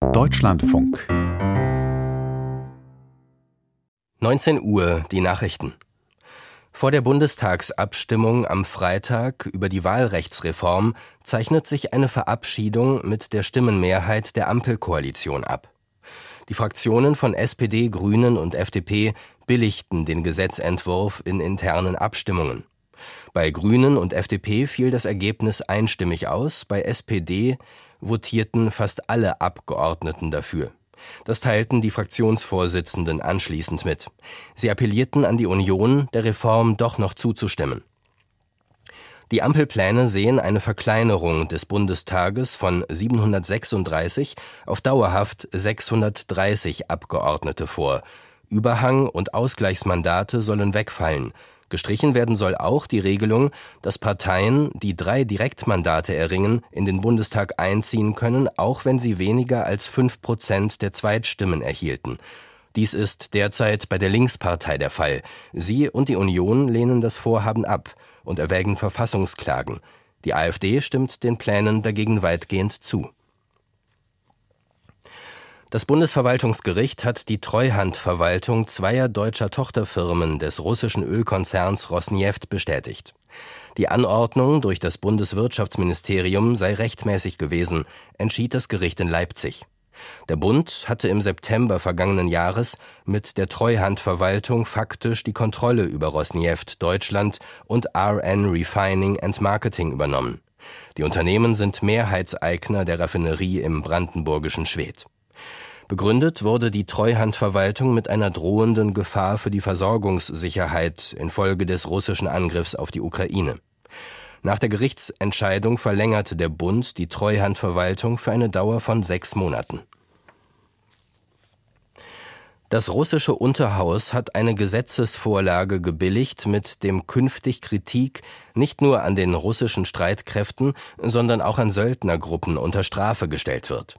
Deutschlandfunk 19 Uhr die Nachrichten. Vor der Bundestagsabstimmung am Freitag über die Wahlrechtsreform zeichnet sich eine Verabschiedung mit der Stimmenmehrheit der Ampelkoalition ab. Die Fraktionen von SPD, Grünen und FDP billigten den Gesetzentwurf in internen Abstimmungen. Bei Grünen und FDP fiel das Ergebnis einstimmig aus, bei SPD votierten fast alle Abgeordneten dafür. Das teilten die Fraktionsvorsitzenden anschließend mit. Sie appellierten an die Union, der Reform doch noch zuzustimmen. Die Ampelpläne sehen eine Verkleinerung des Bundestages von 736 auf dauerhaft 630 Abgeordnete vor. Überhang und Ausgleichsmandate sollen wegfallen. Gestrichen werden soll auch die Regelung, dass Parteien, die drei Direktmandate erringen, in den Bundestag einziehen können, auch wenn sie weniger als fünf Prozent der Zweitstimmen erhielten. Dies ist derzeit bei der Linkspartei der Fall. Sie und die Union lehnen das Vorhaben ab und erwägen Verfassungsklagen. Die AfD stimmt den Plänen dagegen weitgehend zu. Das Bundesverwaltungsgericht hat die Treuhandverwaltung zweier deutscher Tochterfirmen des russischen Ölkonzerns Rosneft bestätigt. Die Anordnung durch das Bundeswirtschaftsministerium sei rechtmäßig gewesen, entschied das Gericht in Leipzig. Der Bund hatte im September vergangenen Jahres mit der Treuhandverwaltung faktisch die Kontrolle über Rosneft Deutschland und RN Refining and Marketing übernommen. Die Unternehmen sind Mehrheitseigner der Raffinerie im brandenburgischen Schwedt. Begründet wurde die Treuhandverwaltung mit einer drohenden Gefahr für die Versorgungssicherheit infolge des russischen Angriffs auf die Ukraine. Nach der Gerichtsentscheidung verlängerte der Bund die Treuhandverwaltung für eine Dauer von sechs Monaten. Das russische Unterhaus hat eine Gesetzesvorlage gebilligt, mit dem künftig Kritik nicht nur an den russischen Streitkräften, sondern auch an Söldnergruppen unter Strafe gestellt wird.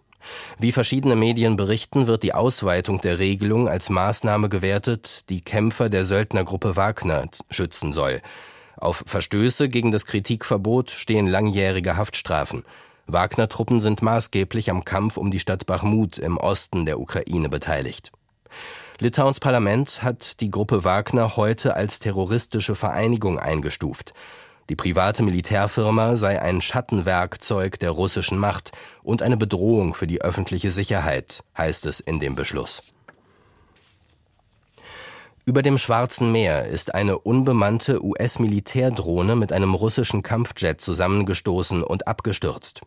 Wie verschiedene Medien berichten, wird die Ausweitung der Regelung als Maßnahme gewertet, die Kämpfer der Söldnergruppe Wagner schützen soll. Auf Verstöße gegen das Kritikverbot stehen langjährige Haftstrafen. Wagner-Truppen sind maßgeblich am Kampf um die Stadt Bachmut im Osten der Ukraine beteiligt. Litauens Parlament hat die Gruppe Wagner heute als terroristische Vereinigung eingestuft. Die private Militärfirma sei ein Schattenwerkzeug der russischen Macht und eine Bedrohung für die öffentliche Sicherheit, heißt es in dem Beschluss. Über dem Schwarzen Meer ist eine unbemannte US-Militärdrohne mit einem russischen Kampfjet zusammengestoßen und abgestürzt.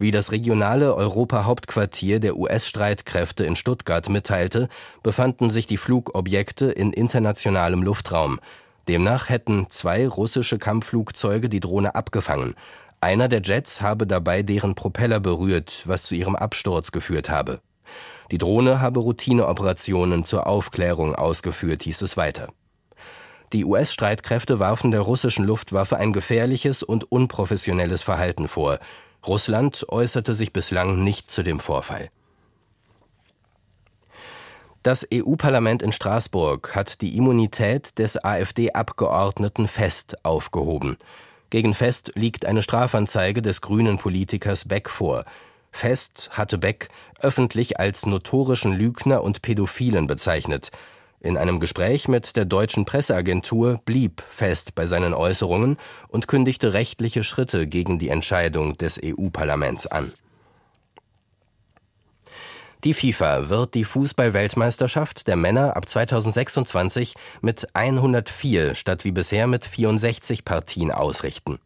Wie das regionale Europa-Hauptquartier der US-Streitkräfte in Stuttgart mitteilte, befanden sich die Flugobjekte in internationalem Luftraum, Demnach hätten zwei russische Kampfflugzeuge die Drohne abgefangen. Einer der Jets habe dabei deren Propeller berührt, was zu ihrem Absturz geführt habe. Die Drohne habe Routineoperationen zur Aufklärung ausgeführt, hieß es weiter. Die US-Streitkräfte warfen der russischen Luftwaffe ein gefährliches und unprofessionelles Verhalten vor. Russland äußerte sich bislang nicht zu dem Vorfall. Das EU-Parlament in Straßburg hat die Immunität des AfD-Abgeordneten Fest aufgehoben. Gegen Fest liegt eine Strafanzeige des grünen Politikers Beck vor. Fest hatte Beck öffentlich als notorischen Lügner und Pädophilen bezeichnet. In einem Gespräch mit der deutschen Presseagentur blieb Fest bei seinen Äußerungen und kündigte rechtliche Schritte gegen die Entscheidung des EU-Parlaments an. Die FIFA wird die Fußball-Weltmeisterschaft der Männer ab 2026 mit 104 statt wie bisher mit 64 Partien ausrichten.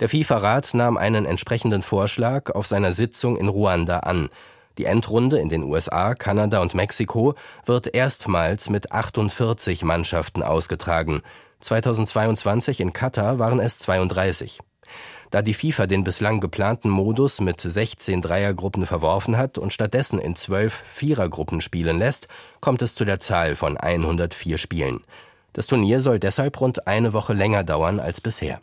Der FIFA-Rat nahm einen entsprechenden Vorschlag auf seiner Sitzung in Ruanda an. Die Endrunde in den USA, Kanada und Mexiko wird erstmals mit 48 Mannschaften ausgetragen. 2022 in Katar waren es 32. Da die FIFA den bislang geplanten Modus mit 16 Dreiergruppen verworfen hat und stattdessen in 12 Vierergruppen spielen lässt, kommt es zu der Zahl von 104 Spielen. Das Turnier soll deshalb rund eine Woche länger dauern als bisher.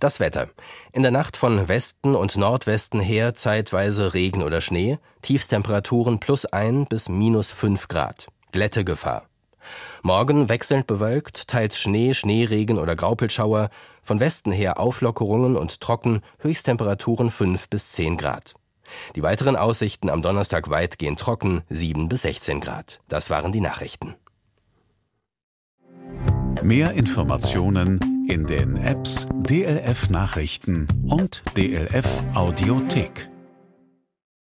Das Wetter. In der Nacht von Westen und Nordwesten her zeitweise Regen oder Schnee, Tiefstemperaturen plus ein bis minus fünf Grad. Glättegefahr. Morgen wechselnd bewölkt, teils Schnee, Schneeregen oder Graupelschauer, von Westen her Auflockerungen und trocken, Höchsttemperaturen 5 bis 10 Grad. Die weiteren Aussichten am Donnerstag weitgehend trocken, 7 bis 16 Grad. Das waren die Nachrichten. Mehr Informationen in den Apps DLF Nachrichten und DLF Audiothek.